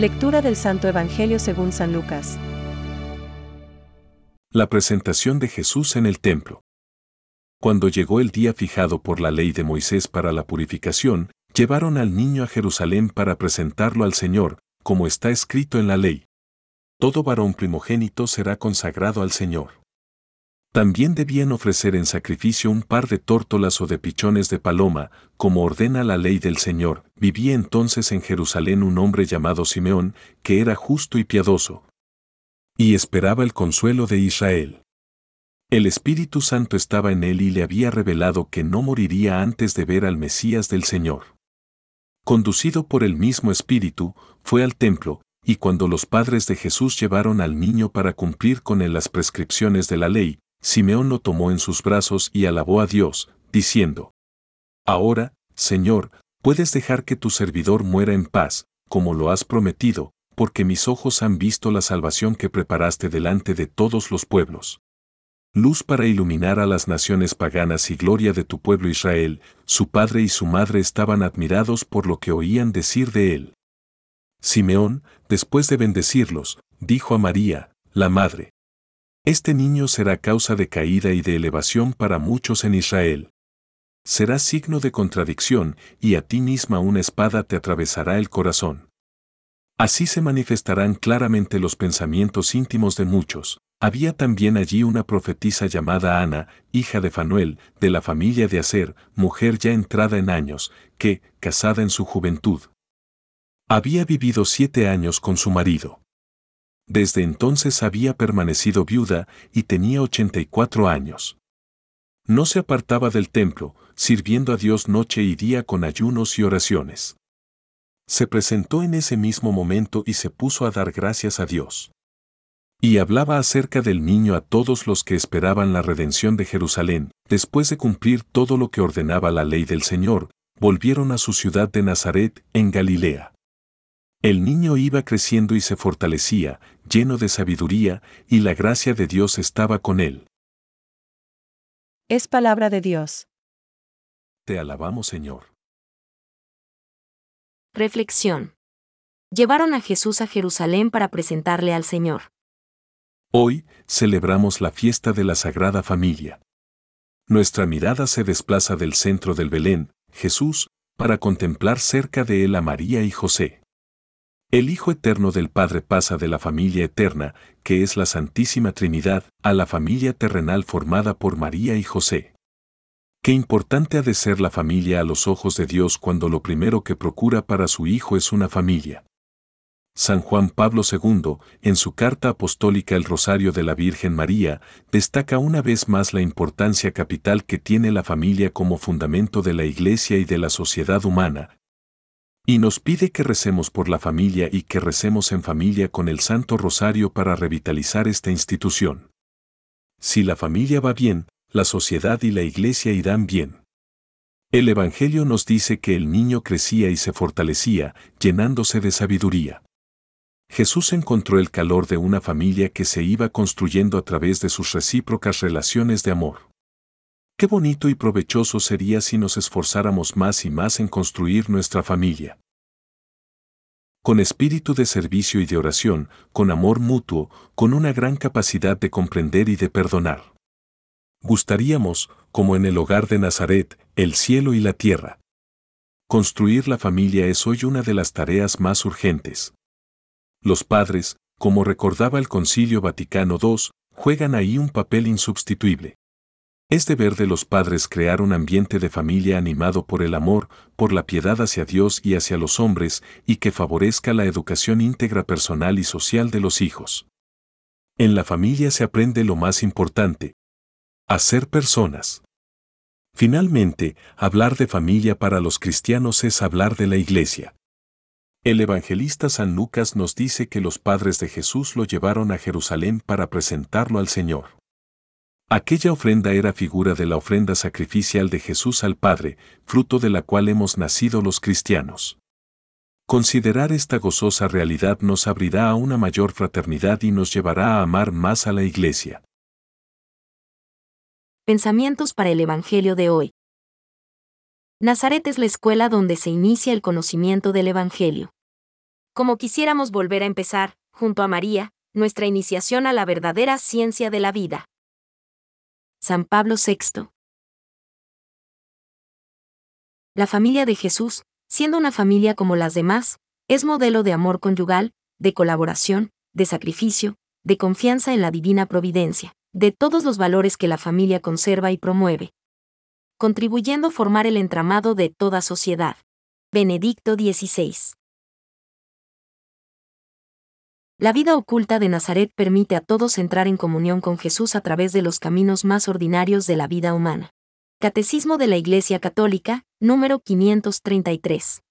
Lectura del Santo Evangelio según San Lucas. La presentación de Jesús en el templo. Cuando llegó el día fijado por la ley de Moisés para la purificación, llevaron al niño a Jerusalén para presentarlo al Señor, como está escrito en la ley. Todo varón primogénito será consagrado al Señor. También debían ofrecer en sacrificio un par de tórtolas o de pichones de paloma, como ordena la ley del Señor. Vivía entonces en Jerusalén un hombre llamado Simeón, que era justo y piadoso. Y esperaba el consuelo de Israel. El Espíritu Santo estaba en él y le había revelado que no moriría antes de ver al Mesías del Señor. Conducido por el mismo Espíritu, fue al templo, y cuando los padres de Jesús llevaron al niño para cumplir con él las prescripciones de la ley, Simeón lo tomó en sus brazos y alabó a Dios, diciendo, Ahora, Señor, puedes dejar que tu servidor muera en paz, como lo has prometido, porque mis ojos han visto la salvación que preparaste delante de todos los pueblos. Luz para iluminar a las naciones paganas y gloria de tu pueblo Israel, su padre y su madre estaban admirados por lo que oían decir de él. Simeón, después de bendecirlos, dijo a María, la madre, este niño será causa de caída y de elevación para muchos en Israel. Será signo de contradicción, y a ti misma una espada te atravesará el corazón. Así se manifestarán claramente los pensamientos íntimos de muchos. Había también allí una profetisa llamada Ana, hija de Fanuel, de la familia de Aser, mujer ya entrada en años, que, casada en su juventud, había vivido siete años con su marido. Desde entonces había permanecido viuda y tenía 84 años. No se apartaba del templo, sirviendo a Dios noche y día con ayunos y oraciones. Se presentó en ese mismo momento y se puso a dar gracias a Dios. Y hablaba acerca del niño a todos los que esperaban la redención de Jerusalén, después de cumplir todo lo que ordenaba la ley del Señor, volvieron a su ciudad de Nazaret, en Galilea. El niño iba creciendo y se fortalecía, lleno de sabiduría, y la gracia de Dios estaba con él. Es palabra de Dios. Te alabamos, Señor. Reflexión. Llevaron a Jesús a Jerusalén para presentarle al Señor. Hoy celebramos la fiesta de la Sagrada Familia. Nuestra mirada se desplaza del centro del Belén, Jesús, para contemplar cerca de él a María y José. El Hijo Eterno del Padre pasa de la familia eterna, que es la Santísima Trinidad, a la familia terrenal formada por María y José. Qué importante ha de ser la familia a los ojos de Dios cuando lo primero que procura para su Hijo es una familia. San Juan Pablo II, en su carta apostólica El Rosario de la Virgen María, destaca una vez más la importancia capital que tiene la familia como fundamento de la Iglesia y de la sociedad humana, y nos pide que recemos por la familia y que recemos en familia con el Santo Rosario para revitalizar esta institución. Si la familia va bien, la sociedad y la iglesia irán bien. El Evangelio nos dice que el niño crecía y se fortalecía, llenándose de sabiduría. Jesús encontró el calor de una familia que se iba construyendo a través de sus recíprocas relaciones de amor. Qué bonito y provechoso sería si nos esforzáramos más y más en construir nuestra familia. Con espíritu de servicio y de oración, con amor mutuo, con una gran capacidad de comprender y de perdonar. Gustaríamos, como en el hogar de Nazaret, el cielo y la tierra. Construir la familia es hoy una de las tareas más urgentes. Los padres, como recordaba el Concilio Vaticano II, juegan ahí un papel insubstituible. Es deber de los padres crear un ambiente de familia animado por el amor, por la piedad hacia Dios y hacia los hombres, y que favorezca la educación íntegra personal y social de los hijos. En la familia se aprende lo más importante, a ser personas. Finalmente, hablar de familia para los cristianos es hablar de la iglesia. El evangelista San Lucas nos dice que los padres de Jesús lo llevaron a Jerusalén para presentarlo al Señor. Aquella ofrenda era figura de la ofrenda sacrificial de Jesús al Padre, fruto de la cual hemos nacido los cristianos. Considerar esta gozosa realidad nos abrirá a una mayor fraternidad y nos llevará a amar más a la Iglesia. Pensamientos para el Evangelio de hoy. Nazaret es la escuela donde se inicia el conocimiento del Evangelio. como quisiéramos volver a empezar, junto a María, nuestra iniciación a la verdadera ciencia de la vida. San Pablo VI. La familia de Jesús, siendo una familia como las demás, es modelo de amor conyugal, de colaboración, de sacrificio, de confianza en la divina providencia, de todos los valores que la familia conserva y promueve, contribuyendo a formar el entramado de toda sociedad. Benedicto XVI. La vida oculta de Nazaret permite a todos entrar en comunión con Jesús a través de los caminos más ordinarios de la vida humana. Catecismo de la Iglesia Católica, número 533.